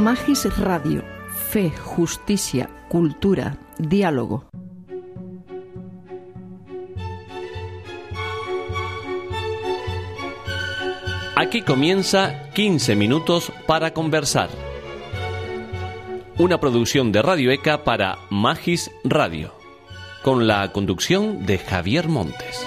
Magis Radio. Fe, justicia, cultura, diálogo. Aquí comienza 15 minutos para conversar. Una producción de Radio ECA para Magis Radio, con la conducción de Javier Montes.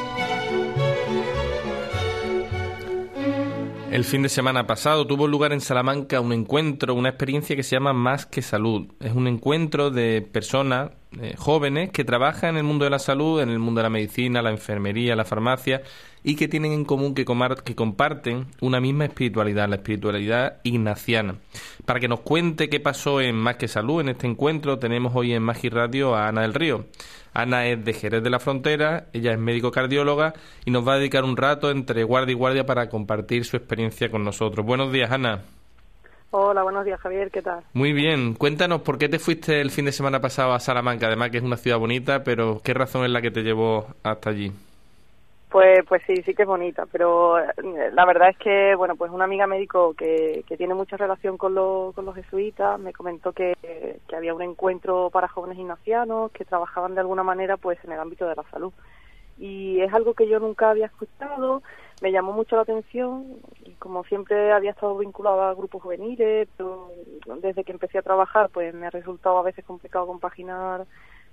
El fin de semana pasado tuvo lugar en Salamanca un encuentro, una experiencia que se llama Más que Salud. Es un encuentro de personas eh, jóvenes que trabajan en el mundo de la salud, en el mundo de la medicina, la enfermería, la farmacia y que tienen en común que, que comparten una misma espiritualidad, la espiritualidad ignaciana. Para que nos cuente qué pasó en Más que Salud en este encuentro, tenemos hoy en Magi Radio a Ana del Río. Ana es de Jerez de la Frontera, ella es médico cardióloga y nos va a dedicar un rato entre guardia y guardia para compartir su experiencia con nosotros. Buenos días, Ana. Hola, buenos días, Javier, ¿qué tal? Muy bien, cuéntanos por qué te fuiste el fin de semana pasado a Salamanca, además que es una ciudad bonita, pero ¿qué razón es la que te llevó hasta allí? Pues, pues sí, sí que es bonita, pero eh, la verdad es que, bueno, pues una amiga médico que, que tiene mucha relación con, con los jesuitas me comentó que, que había un encuentro para jóvenes ignacianos que trabajaban de alguna manera pues en el ámbito de la salud. Y es algo que yo nunca había escuchado, me llamó mucho la atención y como siempre había estado vinculada a grupos juveniles, pero desde que empecé a trabajar pues me ha resultado a veces complicado compaginar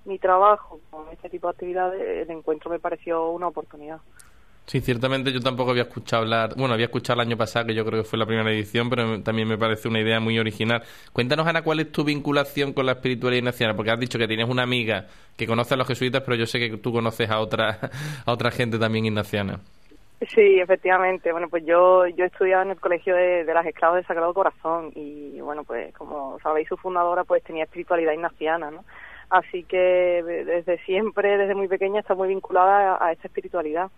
mi trabajo con este tipo de actividades, el encuentro me pareció una oportunidad. Sí, ciertamente yo tampoco había escuchado hablar, bueno, había escuchado el año pasado, que yo creo que fue la primera edición, pero también me parece una idea muy original. Cuéntanos, Ana, cuál es tu vinculación con la espiritualidad nacional, porque has dicho que tienes una amiga que conoce a los jesuitas, pero yo sé que tú conoces a otra, a otra gente también ignaciana. Sí, efectivamente. Bueno, pues yo yo estudiaba en el colegio de, las esclavas del Sagrado Corazón y, bueno, pues como sabéis, su fundadora pues tenía espiritualidad ignaciana, ¿no? Así que desde siempre, desde muy pequeña, está muy vinculada a, esta espiritualidad.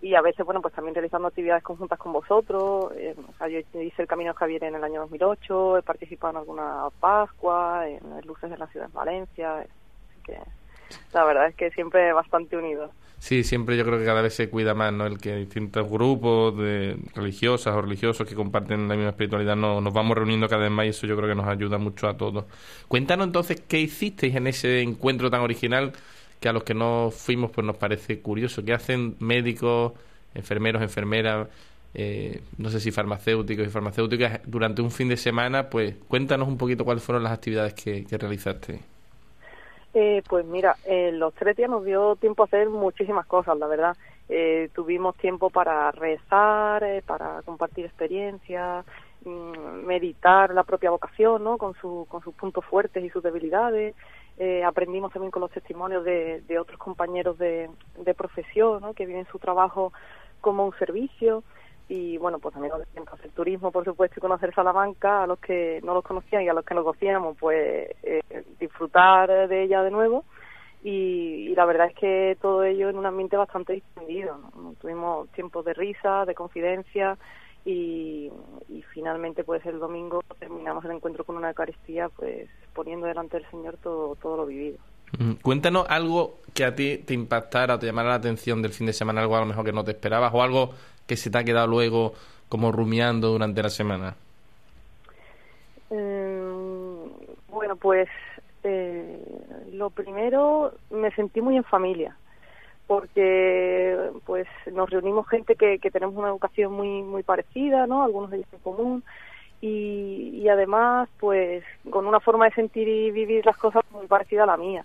Y a veces, bueno, pues también realizando actividades conjuntas con vosotros. Eh, yo hice el Camino Javier en el año 2008, he participado en alguna Pascua, en Luces de la Ciudad de Valencia. Así que la verdad es que siempre bastante unidos. Sí, siempre yo creo que cada vez se cuida más, ¿no? El que distintos grupos de religiosas o religiosos que comparten la misma espiritualidad no, nos vamos reuniendo cada vez más y eso yo creo que nos ayuda mucho a todos. Cuéntanos entonces qué hicisteis en ese encuentro tan original que a los que no fuimos pues nos parece curioso. ¿Qué hacen médicos, enfermeros, enfermeras, eh, no sé si farmacéuticos y farmacéuticas durante un fin de semana? Pues cuéntanos un poquito cuáles fueron las actividades que, que realizaste. Eh, pues mira, en los tres días nos dio tiempo a hacer muchísimas cosas, la verdad. Eh, tuvimos tiempo para rezar, eh, para compartir experiencias, mm, meditar la propia vocación, ¿no? Con, su, con sus puntos fuertes y sus debilidades. aprendimos también con los testimonios de, de otros compañeros de, de profesión, ¿no? Que viven su trabajo como un servicio y bueno, pues también hacer turismo, por supuesto, y conocer Salamanca, a los que no los conocían y a los que nos conocíamos, pues eh, disfrutar de ella de nuevo. Y, la verdad es que todo ello en un ambiente bastante distendido. Tuvimos tiempos de risa, de confidencia y, y, finalmente pues el domingo terminamos el encuentro con una Eucaristía pues poniendo delante del Señor todo, todo lo vivido. Cuéntanos algo que a ti te impactara o te llamara la atención del fin de semana, algo a lo mejor que no te esperabas o algo que se te ha quedado luego como rumiando durante la semana? Mm, bueno, pues eh, lo primero me sentí muy en familia porque pues nos reunimos gente que, tenemos una educación muy muy parecida, ¿no? Algunos de ellos en común y, y además pues con una forma de sentir y vivir las cosas muy parecida a la mía.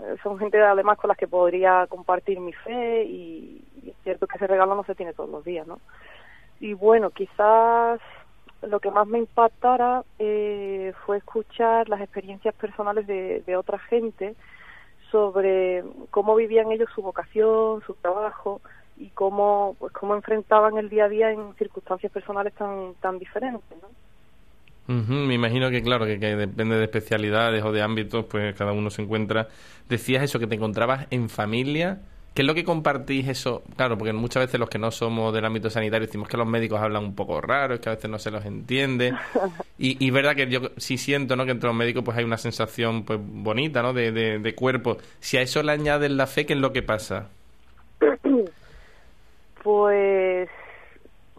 Eh, son gente además con las que podría compartir mi fe y, cierto que ese regalo no se tiene todos los días, ¿no? Y bueno, quizás lo que más me impactara eh, fue escuchar las experiencias personales de, otra gente sobre cómo vivían ellos su vocación, su trabajo y cómo pues cómo enfrentaban el día a día en circunstancias personales tan tan diferentes ¿no? me imagino que, claro, que, depende de especialidades o de ámbitos, pues cada uno se encuentra. Decías eso, que te encontrabas en familia. ¿Qué es lo que compartís eso? Claro, porque muchas veces los que no somos del ámbito sanitario decimos que los médicos hablan un poco raro, es que a veces no se los entiende. Y, y verdad que yo sí siento, ¿no? Que entre los médicos pues hay una sensación pues bonita, ¿no? De, de, cuerpo. Si a eso le añades la fe, ¿qué es lo que pasa? Pues,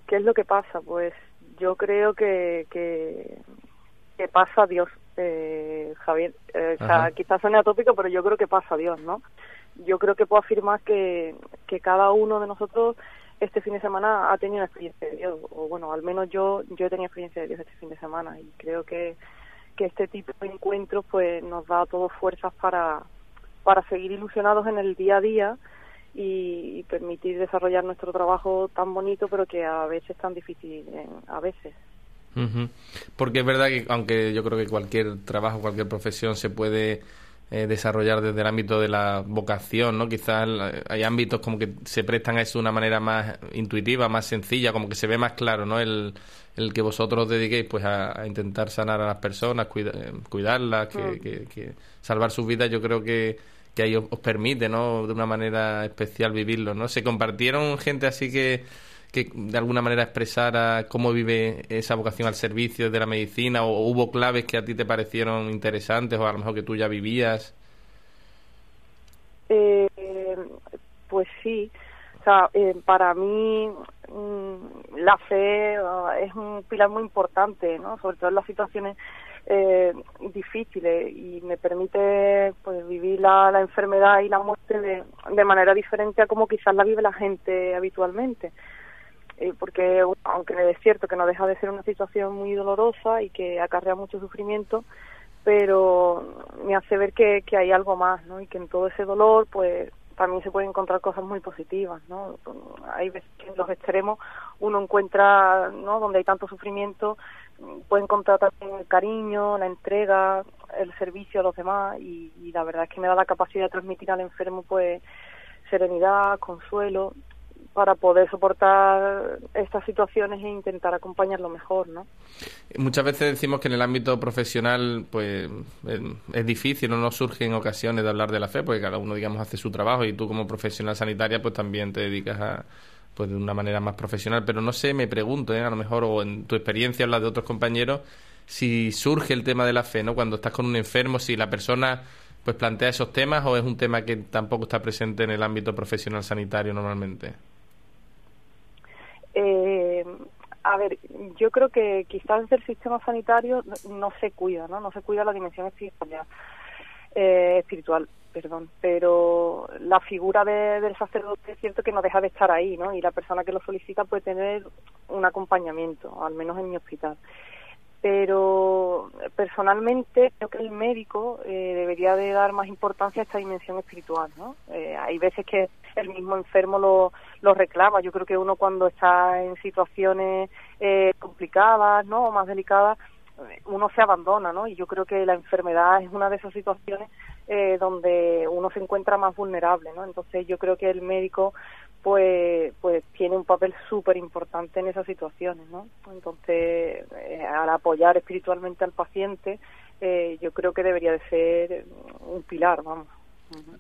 ¿qué es lo que pasa? Pues yo creo que, que, pasa Dios, eh, Javier. Eh, quizás suene atópico, pero yo creo que pasa Dios, ¿no? Yo creo que puedo afirmar que, que cada uno de nosotros este fin de semana ha tenido una experiencia de Dios, o bueno, al menos yo yo he tenido experiencia de Dios este fin de semana y creo que, que este tipo de encuentros pues nos da a todos fuerzas para, para seguir ilusionados en el día a día y, permitir desarrollar nuestro trabajo tan bonito pero que a veces tan difícil a veces. Porque es verdad que aunque yo creo que cualquier trabajo cualquier profesión se puede eh, desarrollar desde el ámbito de la vocación, ¿no? Quizás hay ámbitos como que se prestan a eso de una manera más intuitiva, más sencilla, como que se ve más claro, ¿no? El, el que vosotros os dediquéis pues a, intentar sanar a las personas, eh, cuidarlas, que, mm. que, que, salvar sus vidas, yo creo que que ahí os, permite, ¿no? De una manera especial vivirlo, ¿no? Se compartieron gente así que, que de alguna manera expresara cómo vive esa vocación al servicio de la medicina o, hubo claves que a ti te parecieron interesantes o a lo mejor que tú ya vivías. Eh, pues sí, eh, para mí mm, la fe ah, es un pilar muy importante, ¿no? Sobre todo en las situaciones eh, difíciles y me permite pues vivir la, la enfermedad y la muerte de, de manera diferente a como quizás la vive la gente habitualmente eh, porque aunque es cierto que no deja de ser una situación muy dolorosa y que acarrea mucho sufrimiento pero me hace ver que, que hay algo más ¿no? y que en todo ese dolor pues también se pueden encontrar cosas muy positivas, ¿no? Hay veces que en los extremos uno encuentra, ¿no? Donde hay tanto sufrimiento, puede encontrar también el cariño, la entrega, el servicio a los demás y, la verdad es que me da la capacidad de transmitir al enfermo pues serenidad, consuelo para poder soportar estas situaciones e intentar acompañarlo mejor, ¿no? Muchas veces decimos que en el ámbito profesional, pues es difícil, no nos surge en ocasiones de hablar de la fe, porque cada uno, digamos, hace su trabajo y tú como profesional sanitaria, pues también te dedicas a, pues de una manera más profesional, pero no sé, me pregunto, ¿eh? a lo mejor, o en tu experiencia o la de otros compañeros, si surge el tema de la fe, ¿no? Cuando estás con un enfermo, si la persona pues plantea esos temas o es un tema que tampoco está presente en el ámbito profesional sanitario normalmente. Eh, a ver, yo creo que quizás el sistema sanitario no se cuida, ¿no? No se cuida la dimensión espiritual. Eh, espiritual perdón, pero la figura de, del sacerdote es cierto que no deja de estar ahí, ¿no? Y la persona que lo solicita puede tener un acompañamiento, al menos en mi hospital. Pero personalmente creo que el médico eh, debería de dar más importancia a esta dimensión espiritual, ¿no? Eh, hay veces que el mismo enfermo lo, reclama. Yo creo que uno cuando está en situaciones eh, complicadas, ¿no? O más delicadas, uno se abandona, ¿no? Y yo creo que la enfermedad es una de esas situaciones eh, donde uno se encuentra más vulnerable, ¿no? Entonces yo creo que el médico pues pues tiene un papel súper importante en esas situaciones, ¿no? Entonces eh, al apoyar espiritualmente al paciente eh, yo creo que debería de ser un pilar, vamos.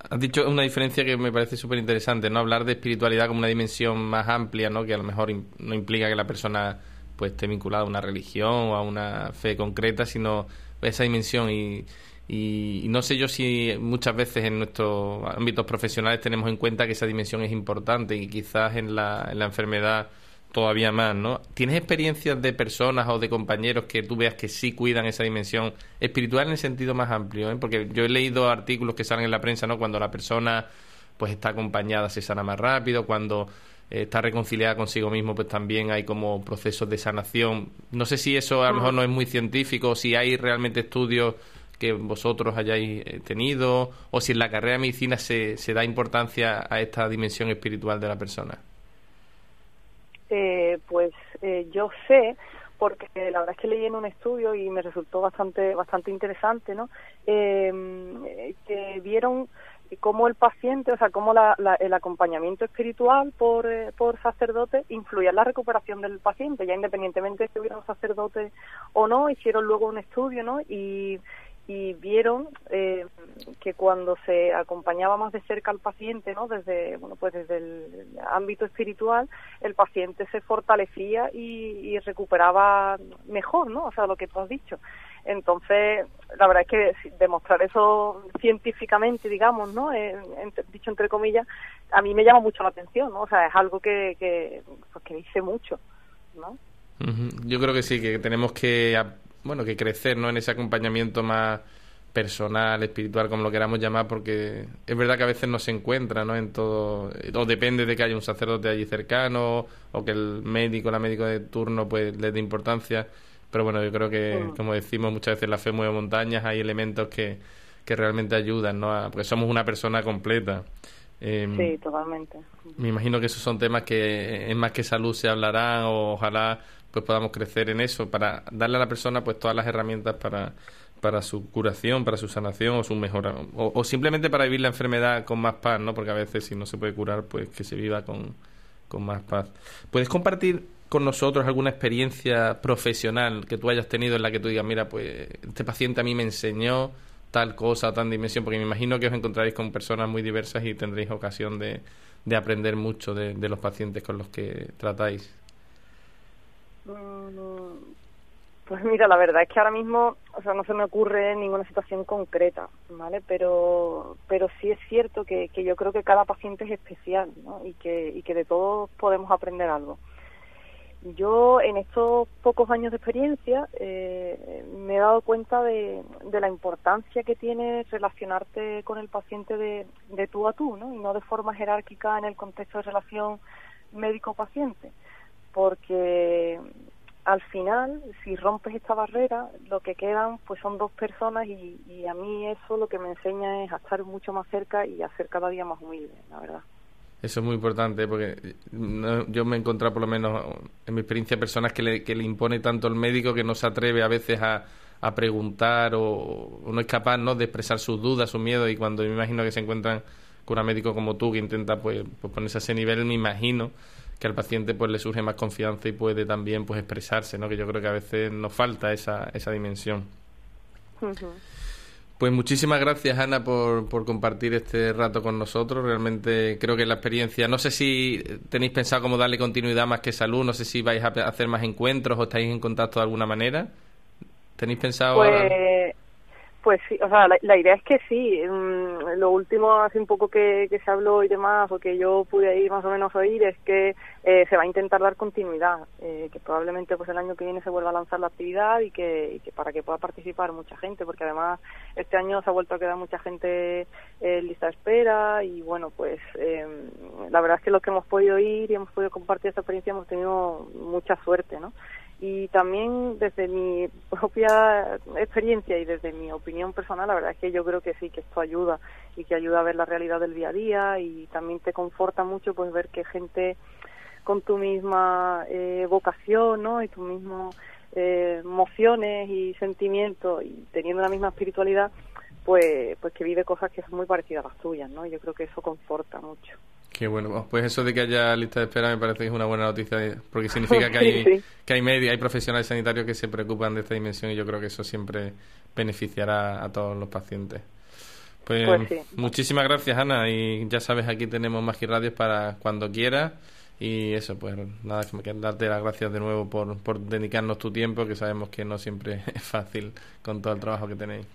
Has dicho una diferencia que me parece súper interesante, ¿no? Hablar de espiritualidad como una dimensión más amplia, ¿no? Que a lo mejor no implica que la persona pues esté vinculada a una religión o a una fe concreta, sino esa dimensión y, y, no sé yo si muchas veces en nuestros ámbitos profesionales tenemos en cuenta que esa dimensión es importante y quizás en la, en la enfermedad todavía más, ¿no? ¿Tienes experiencias de personas o de compañeros que tú veas que sí cuidan esa dimensión espiritual en el sentido más amplio? ¿eh? Porque yo he leído artículos que salen en la prensa, ¿no? Cuando la persona pues está acompañada se sana más rápido, cuando está reconciliada consigo mismo, pues también hay como procesos de sanación. No sé si eso a lo mejor no es muy científico, si hay realmente estudios que vosotros hayáis eh, tenido, o si en la carrera de medicina se, se da importancia a esta dimensión espiritual de la persona. Eh, pues eh, yo sé, porque la verdad es que leí en un estudio y me resultó bastante bastante interesante, ¿no? que vieron cómo el paciente, o sea, cómo el acompañamiento espiritual por, eh, por sacerdote influía en la recuperación del paciente, ya independientemente de si hubiera un sacerdote o no, hicieron luego un estudio, ¿no? Y, y vieron eh, que cuando se acompañaba más de cerca al paciente, ¿no? Desde, bueno, pues desde el ámbito espiritual, el paciente se fortalecía y, y recuperaba mejor, ¿no? O sea, lo que tú has dicho. Entonces, la verdad es que demostrar eso científicamente, digamos, ¿no? dicho entre comillas, a mí me llama mucho la atención, ¿no? O sea, es algo que, que, pues, que dice mucho, ¿no? Yo creo que sí, que tenemos que, bueno, que crecer, ¿no? En ese acompañamiento más personal, espiritual, como lo queramos llamar, porque es verdad que a veces no se encuentra, ¿no? En todo, o depende de que haya un sacerdote allí cercano, o que el médico, la médico de turno, pues le dé importancia pero bueno, yo creo que, como decimos muchas veces, la fe mueve montañas, hay elementos que, que realmente ayudan, ¿no? porque somos una persona completa. Em, sí, totalmente. Me imagino que esos son temas que en más que salud se hablarán o ojalá pues podamos crecer en eso para darle a la persona pues todas las herramientas para, para su curación, para su sanación o su mejora o, o, simplemente para vivir la enfermedad con más paz, ¿no? Porque a veces si no se puede curar pues que se viva con, con más paz. ¿Puedes compartir con nosotros alguna experiencia profesional que tú hayas tenido en la que tú digas, mira, pues este paciente a mí me enseñó tal cosa, tal dimensión, porque me imagino que os encontraréis con personas muy diversas y tendréis ocasión de, de aprender mucho de, los pacientes con los que tratáis. Mm, pues mira, la verdad es que ahora mismo, o sea, no se me ocurre ninguna situación concreta, ¿vale? Pero, pero sí es cierto que, yo creo que cada paciente es especial, ¿no? Y que, y que de todos podemos aprender algo. Yo en estos pocos años de experiencia eh, me he dado cuenta de, la importancia que tiene relacionarte con el paciente de, de tú a tú, ¿no? Y no de forma jerárquica en el contexto de relación médico-paciente, porque al final, si rompes esta barrera, lo que quedan pues son dos personas y, y a mí eso lo que me enseña es a estar mucho más cerca y a ser cada día más humilde, la verdad. Eso es muy importante porque yo me he encontrado, por lo menos en mi experiencia, personas que le, que le impone tanto el médico que no se atreve a veces a, a preguntar o, no es capaz ¿no? de expresar sus dudas, sus miedos y cuando me imagino que se encuentran con un médico como tú que intenta pues, pues, ponerse a ese nivel, me imagino que al paciente pues le surge más confianza y puede también pues expresarse, ¿no? que yo creo que a veces nos falta esa, esa dimensión. Pues muchísimas gracias, Ana, por, por compartir este rato con nosotros. Realmente creo que la experiencia, no sé si tenéis pensado cómo darle continuidad más que salud, no sé si vais a hacer más encuentros o estáis en contacto de alguna manera. ¿Tenéis pensado pues, pues sí, o sea, la, idea es que sí. Mm, lo último, hace un poco que, se habló y demás, o que yo pude ahí más o menos oír, es que eh, se va a intentar dar continuidad, eh, que probablemente pues el año que viene se vuelva a lanzar la actividad y que, para que pueda participar mucha gente, porque además este año se ha vuelto a quedar mucha gente en lista de espera y bueno, pues em, la verdad es que los que hemos podido ir y hemos podido compartir esta experiencia hemos tenido mucha suerte, ¿no? Y también desde mi propia experiencia y desde mi opinión personal, la verdad es que yo creo que sí, que esto ayuda y que ayuda a ver la realidad del día a día y también te conforta mucho pues ver que gente con tu misma eh, vocación, ¿no? Y tus mismos eh, emociones y sentimientos y teniendo la misma espiritualidad, pues, pues que vive cosas que son muy parecidas a las tuyas, ¿no? Yo creo que eso conforta mucho. Qué bueno, pues eso de que haya lista de espera me parece que es una buena noticia, porque significa que hay, que hay media, hay profesionales sanitarios que se preocupan de esta dimensión y yo creo que eso siempre beneficiará a todos los pacientes. Pues, pues muchísimas gracias Ana y ya sabes aquí tenemos Magiradios para cuando quieras y eso pues nada que darte las gracias de nuevo por, por dedicarnos tu tiempo que sabemos que no siempre es fácil con todo el trabajo que tenéis.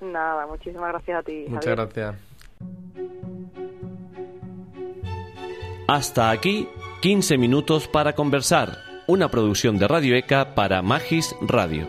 Nada, muchísimas gracias a ti. Muchas gracias. Hasta aquí, 15 minutos para conversar, una producción de Radio ECA para Magis Radio.